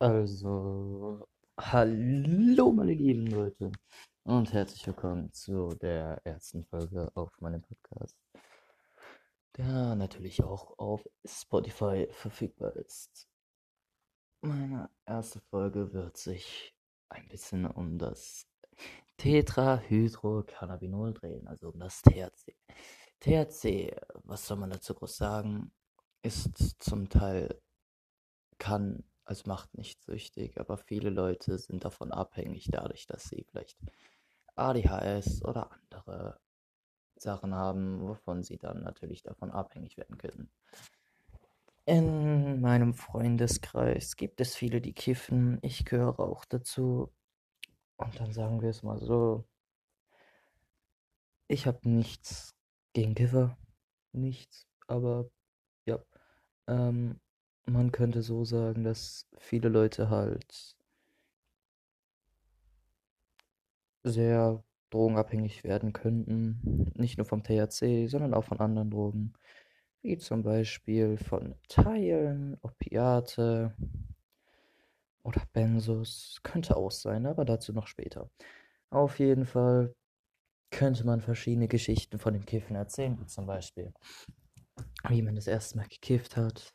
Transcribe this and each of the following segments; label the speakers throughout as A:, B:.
A: Also, hallo meine lieben Leute und herzlich willkommen zu der ersten Folge auf meinem Podcast, der natürlich auch auf Spotify verfügbar ist. Meine erste Folge wird sich ein bisschen um das Tetrahydrocannabinol drehen, also um das THC. THC, was soll man dazu groß sagen, ist zum Teil, kann es macht nicht süchtig, aber viele Leute sind davon abhängig, dadurch, dass sie vielleicht ADHS oder andere Sachen haben, wovon sie dann natürlich davon abhängig werden können. In meinem Freundeskreis gibt es viele, die kiffen. Ich gehöre auch dazu. Und dann sagen wir es mal so. Ich habe nichts gegen Kiffer. Nichts. Aber ja. Ähm, man könnte so sagen, dass viele Leute halt sehr drogenabhängig werden könnten. Nicht nur vom THC, sondern auch von anderen Drogen. Wie zum Beispiel von Teilen, Opiate oder Benzos. Könnte auch sein, aber dazu noch später. Auf jeden Fall könnte man verschiedene Geschichten von dem Kiffen erzählen. Zum Beispiel, wie man das erste Mal gekifft hat,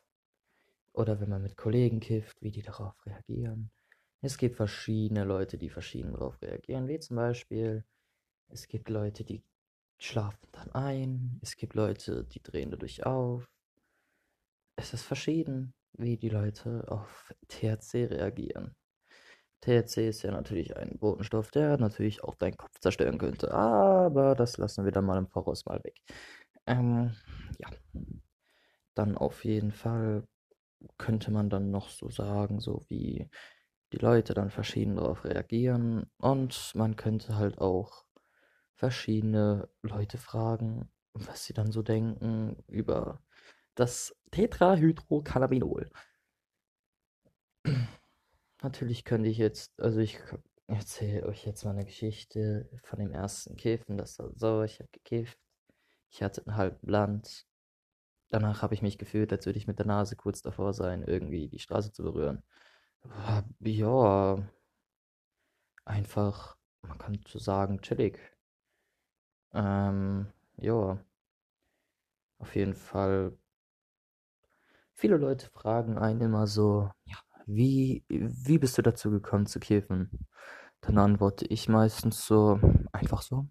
A: oder wenn man mit Kollegen kifft, wie die darauf reagieren. Es gibt verschiedene Leute, die verschieden darauf reagieren, wie zum Beispiel, es gibt Leute, die schlafen dann ein, es gibt Leute, die drehen dadurch auf. Es ist verschieden, wie die Leute auf THC reagieren. THC ist ja natürlich ein Botenstoff, der natürlich auch deinen Kopf zerstören könnte, aber das lassen wir dann mal im Voraus mal weg. Ähm, ja. Dann auf jeden Fall könnte man dann noch so sagen, so wie die Leute dann verschieden darauf reagieren. Und man könnte halt auch verschiedene Leute fragen, was sie dann so denken über das Tetrahydrocannabinol. Natürlich könnte ich jetzt, also ich erzähle euch jetzt mal eine Geschichte von dem ersten Kiffen. Das war so, ich habe gekifft. Ich hatte einen halben Land Danach habe ich mich gefühlt, als würde ich mit der Nase kurz davor sein, irgendwie die Straße zu berühren. Ja, einfach, man kann so sagen, chillig. Ähm, ja, auf jeden Fall. Viele Leute fragen einen immer so, ja, wie, wie bist du dazu gekommen zu kiffen? Dann antworte ich meistens so, einfach so.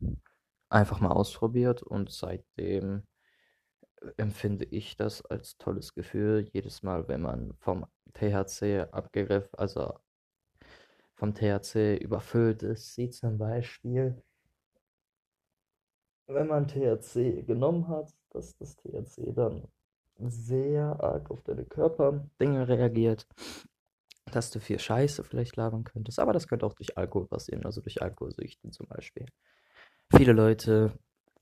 A: Einfach mal ausprobiert und seitdem empfinde ich das als tolles Gefühl, jedes Mal, wenn man vom THC abgegriffen, also vom THC überfüllt ist, wie zum Beispiel, wenn man THC genommen hat, dass das THC dann sehr arg auf deine Körperdinge reagiert, dass du viel Scheiße vielleicht labern könntest, aber das könnte auch durch Alkohol passieren, also durch Alkoholsüchten zum Beispiel. Viele Leute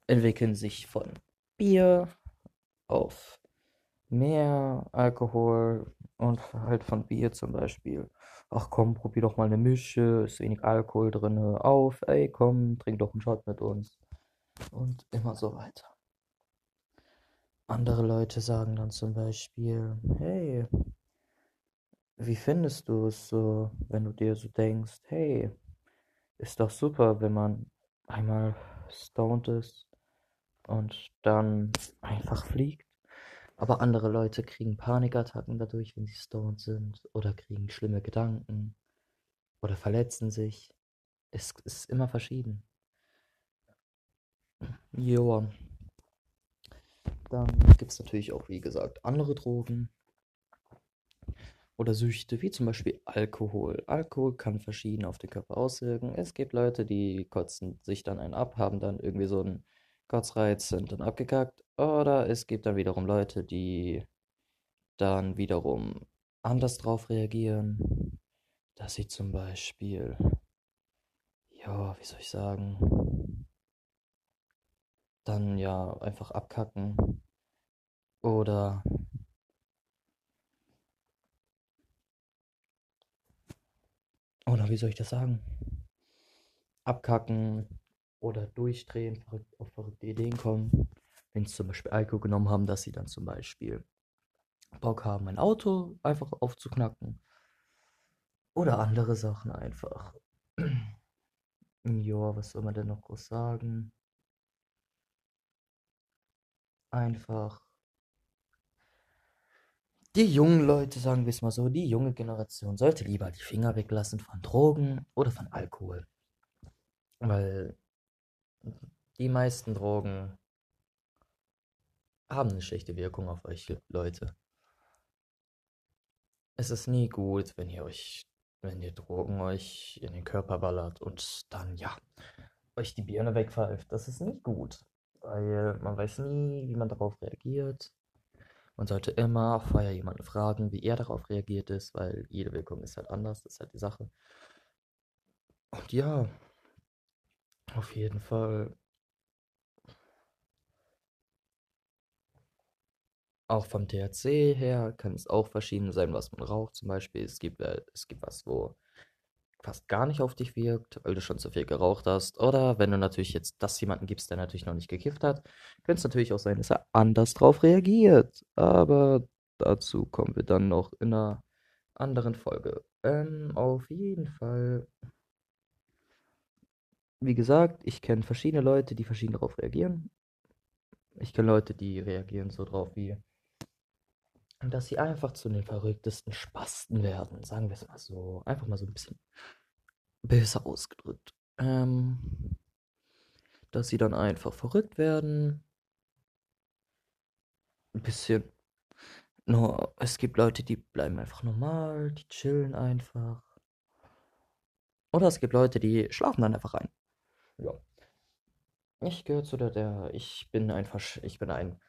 A: entwickeln sich von Bier auf mehr Alkohol und halt von Bier zum Beispiel. Ach komm, probier doch mal eine Mische, ist wenig Alkohol drin, auf, ey komm, trink doch einen Shot mit uns. Und immer so weiter. Andere Leute sagen dann zum Beispiel, hey, wie findest du es so, wenn du dir so denkst, hey, ist doch super, wenn man einmal stoned ist und dann einfach fliegt. Aber andere Leute kriegen Panikattacken dadurch, wenn sie stoned sind oder kriegen schlimme Gedanken oder verletzen sich. Es ist immer verschieden. Joa. Dann gibt es natürlich auch, wie gesagt, andere Drogen oder Süchte, wie zum Beispiel Alkohol. Alkohol kann verschieden auf den Körper auswirken. Es gibt Leute, die kotzen sich dann einen ab, haben dann irgendwie so einen Kotzreiz sind dann abgekackt. Oder es gibt dann wiederum Leute, die dann wiederum anders drauf reagieren. Dass sie zum Beispiel, ja, wie soll ich sagen, dann ja einfach abkacken. Oder oder wie soll ich das sagen? Abkacken oder durchdrehen, verrückt, auf verrückte Ideen kommen. Wenn sie zum Beispiel Alkohol genommen haben, dass sie dann zum Beispiel Bock haben, ein Auto einfach aufzuknacken. Oder andere Sachen einfach. Ja, was soll man denn noch groß sagen? Einfach. Die jungen Leute, sagen wir es mal so, die junge Generation sollte lieber die Finger weglassen von Drogen oder von Alkohol. Weil die meisten Drogen haben eine schlechte Wirkung auf euch Leute. Es ist nie gut, wenn ihr euch, wenn ihr Drogen euch in den Körper ballert und dann, ja, euch die Birne wegpfeift. Das ist nicht gut, weil man weiß nie, wie man darauf reagiert. Man sollte immer vorher jemanden fragen, wie er darauf reagiert ist, weil jede Wirkung ist halt anders, das ist halt die Sache. Und ja, auf jeden Fall. Auch vom THC her kann es auch verschieden sein, was man raucht. Zum Beispiel, es gibt, äh, es gibt was, wo fast gar nicht auf dich wirkt, weil du schon zu viel geraucht hast. Oder wenn du natürlich jetzt das jemanden gibst, der natürlich noch nicht gekifft hat, könnte es natürlich auch sein, dass er anders drauf reagiert. Aber dazu kommen wir dann noch in einer anderen Folge. Ähm, auf jeden Fall. Wie gesagt, ich kenne verschiedene Leute, die verschieden darauf reagieren. Ich kenne Leute, die reagieren so drauf wie, dass sie einfach zu den verrücktesten Spasten werden. Sagen wir es mal so. Einfach mal so ein bisschen böse ausgedrückt. Ähm, dass sie dann einfach verrückt werden. Ein bisschen. Nur, es gibt Leute, die bleiben einfach normal, die chillen einfach. Oder es gibt Leute, die schlafen dann einfach ein. Ja. Ich gehöre zu der, der, ich bin einfach, ich bin ein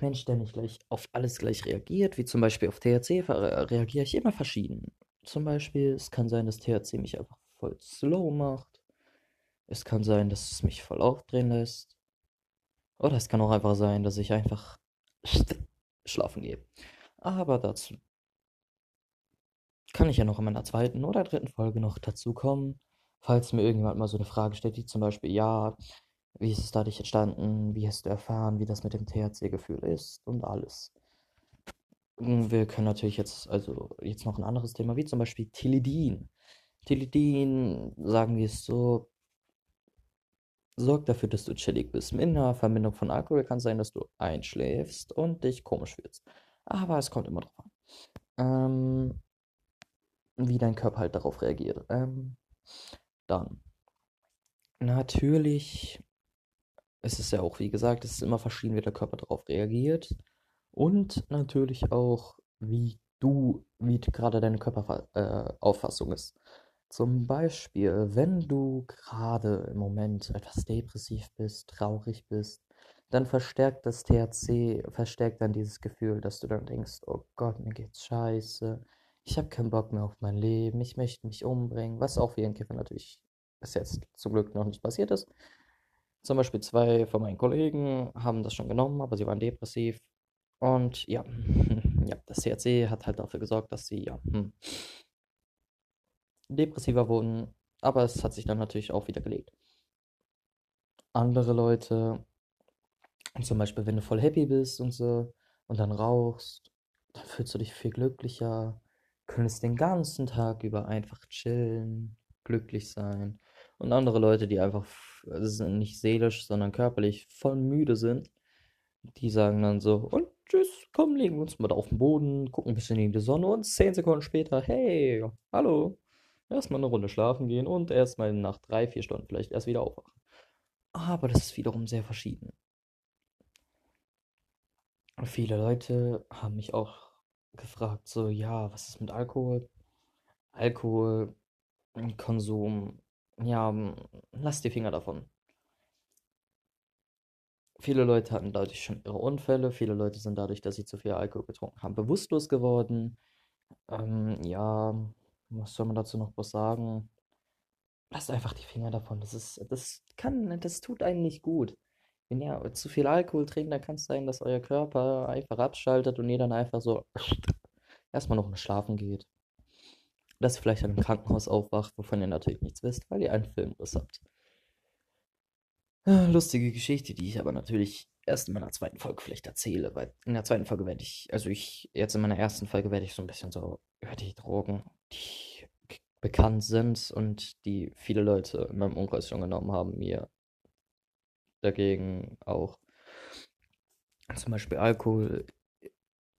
A: Mensch, der nicht gleich auf alles gleich reagiert, wie zum Beispiel auf THC, reagiere ich immer verschieden. Zum Beispiel, es kann sein, dass THC mich einfach voll slow macht. Es kann sein, dass es mich voll aufdrehen lässt. Oder es kann auch einfach sein, dass ich einfach schlafen gehe. Aber dazu kann ich ja noch in meiner zweiten oder dritten Folge noch dazu kommen. Falls mir irgendjemand mal so eine Frage stellt, wie zum Beispiel, ja, wie ist es dadurch entstanden? Wie hast du erfahren, wie das mit dem THC-Gefühl ist und alles. Wir können natürlich jetzt, also jetzt noch ein anderes Thema, wie zum Beispiel Tilidin. Tilidin, sagen wir es so, sorgt dafür, dass du chillig bist. Mit einer Verbindung von Alkohol kann sein, dass du einschläfst und dich komisch fühlst. Aber es kommt immer drauf an. Ähm, wie dein Körper halt darauf reagiert. Ähm, dann. Natürlich es ja auch, wie gesagt, es ist immer verschieden, wie der Körper darauf reagiert. Und natürlich auch, wie du, wie gerade deine Körperauffassung äh, ist. Zum Beispiel, wenn du gerade im Moment etwas depressiv bist, traurig bist, dann verstärkt das THC, verstärkt dann dieses Gefühl, dass du dann denkst, oh Gott, mir geht's scheiße, ich habe keinen Bock mehr auf mein Leben, ich möchte mich umbringen, was auch für einen Kiffer natürlich bis jetzt zum Glück noch nicht passiert ist. Zum Beispiel zwei von meinen Kollegen haben das schon genommen, aber sie waren depressiv. Und ja, ja das CRC hat halt dafür gesorgt, dass sie ja hm, depressiver wurden. Aber es hat sich dann natürlich auch wieder gelegt. Andere Leute, zum Beispiel, wenn du voll happy bist und so und dann rauchst, dann fühlst du dich viel glücklicher, könntest den ganzen Tag über einfach chillen, glücklich sein. Und andere Leute, die einfach sind nicht seelisch, sondern körperlich voll müde sind, die sagen dann so, und tschüss, komm, legen wir uns mal da auf den Boden, gucken ein bisschen in die Sonne und zehn Sekunden später, hey, hallo, erstmal eine Runde schlafen gehen und erstmal nach drei, vier Stunden vielleicht erst wieder aufwachen. Aber das ist wiederum sehr verschieden. Viele Leute haben mich auch gefragt, so, ja, was ist mit Alkohol? Alkoholkonsum ja, lass die Finger davon. Viele Leute hatten dadurch schon ihre Unfälle, viele Leute sind dadurch, dass sie zu viel Alkohol getrunken haben, bewusstlos geworden. Ähm, ja, was soll man dazu noch was sagen? Lasst einfach die Finger davon. Das ist, das kann, das tut einem nicht gut. Wenn ihr zu viel Alkohol trinkt, dann kann es sein, dass euer Körper einfach abschaltet und ihr dann einfach so erstmal noch schlafen geht dass ihr vielleicht in einem Krankenhaus aufwacht, wovon ihr natürlich nichts wisst, weil ihr einen Filmriss habt. Ah, lustige Geschichte, die ich aber natürlich erst in meiner zweiten Folge vielleicht erzähle, weil in der zweiten Folge werde ich, also ich, jetzt in meiner ersten Folge werde ich so ein bisschen so über die Drogen, die bekannt sind und die viele Leute in meinem Umkreis schon genommen haben, mir dagegen auch zum Beispiel Alkohol.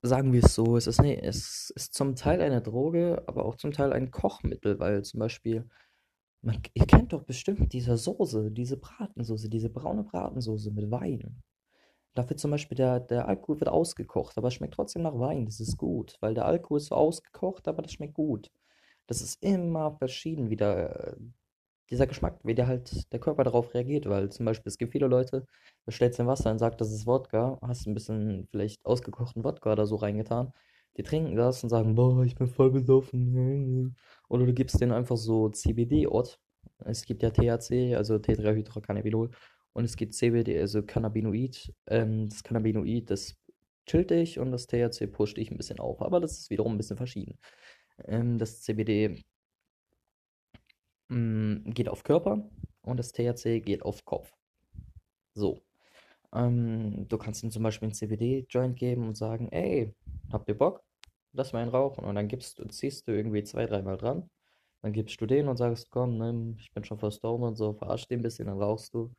A: Sagen wir es so, es ist, nee, es ist zum Teil eine Droge, aber auch zum Teil ein Kochmittel, weil zum Beispiel, man, ihr kennt doch bestimmt diese Soße, diese Bratensoße, diese braune Bratensoße mit Wein. Da wird zum Beispiel der, der Alkohol wird ausgekocht, aber es schmeckt trotzdem nach Wein. Das ist gut, weil der Alkohol ist so ausgekocht, aber das schmeckt gut. Das ist immer verschieden, wie der, dieser Geschmack, wie der halt der Körper darauf reagiert, weil zum Beispiel es gibt viele Leute, du stellst in Wasser und sagst, das ist Wodka, hast ein bisschen vielleicht ausgekochten Wodka oder so reingetan, die trinken das und sagen, boah, ich bin voll besoffen. Oder du gibst denen einfach so CBD-Ort. Es gibt ja THC, also Tetrahydrocannabinol, und es gibt CBD, also Cannabinoid. Ähm, das Cannabinoid, das chillt dich und das THC pusht dich ein bisschen auf, aber das ist wiederum ein bisschen verschieden. Ähm, das CBD geht auf Körper und das THC geht auf Kopf. So. Ähm, du kannst ihm zum Beispiel einen CBD-Joint geben und sagen, ey, habt ihr Bock? Lass mal einen rauchen. Und dann gibst du, ziehst du irgendwie zwei, dreimal dran. Dann gibst du den und sagst, komm, nimm, ich bin schon down und so, verarsch den ein bisschen, dann rauchst du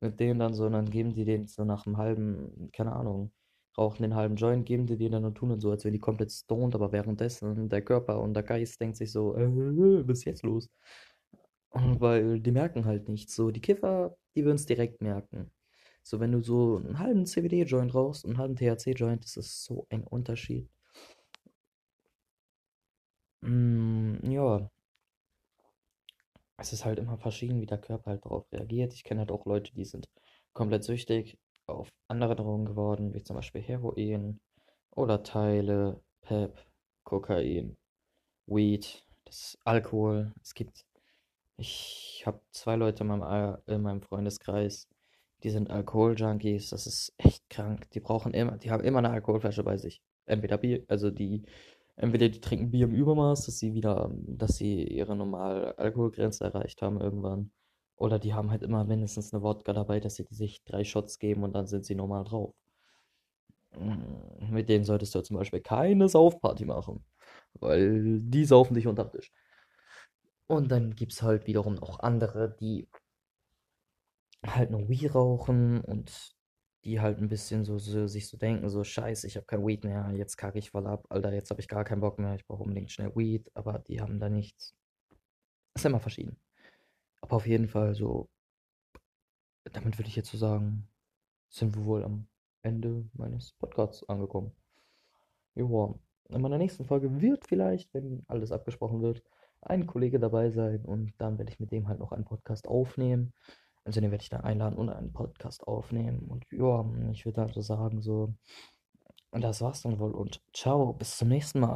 A: mit denen dann so, und dann geben die den so nach einem halben, keine Ahnung, rauchen den halben Joint, geben die den dann und tun und so, als wären die komplett stoned, aber währenddessen der Körper und der Geist denkt sich so, äh, was ist jetzt los? Weil die merken halt nichts. So, die Kiffer, die würden es direkt merken. So, wenn du so einen halben CBD-Joint rauchst und einen halben THC-Joint, das ist so ein Unterschied. Mm, ja, es ist halt immer verschieden, wie der Körper halt darauf reagiert. Ich kenne halt auch Leute, die sind komplett süchtig auf andere Drogen geworden, wie zum Beispiel Heroin oder Teile, Pep, Kokain, Weed, das Alkohol. Es gibt, ich habe zwei Leute in meinem, in meinem Freundeskreis, die sind Alkoholjunkies. Das ist echt krank. Die brauchen immer, die haben immer eine Alkoholflasche bei sich. Entweder Bier, also die Entweder die trinken Bier im Übermaß, dass sie wieder, dass sie ihre normale Alkoholgrenze erreicht haben irgendwann. Oder die haben halt immer mindestens eine Wodka dabei, dass sie sich drei Shots geben und dann sind sie normal drauf. Mm, Mit denen solltest du zum Beispiel keine Saufparty machen, weil die saufen dich unter Tisch. Und dann gibt es halt wiederum noch andere, die halt nur Weed rauchen und die halt ein bisschen so, so sich so denken, so scheiße, ich habe kein Weed mehr, jetzt kacke ich voll ab, Alter, jetzt habe ich gar keinen Bock mehr, ich brauche unbedingt schnell Weed, aber die haben da nichts. Ist immer verschieden. Aber auf jeden Fall so, damit würde ich jetzt so sagen, sind wir wohl am Ende meines Podcasts angekommen. Joa. In meiner nächsten Folge wird vielleicht, wenn alles abgesprochen wird, ein Kollege dabei sein und dann werde ich mit dem halt noch einen Podcast aufnehmen. Also den werde ich dann einladen und einen Podcast aufnehmen. Und ja, ich würde also sagen, so, das war's dann wohl und ciao, bis zum nächsten Mal.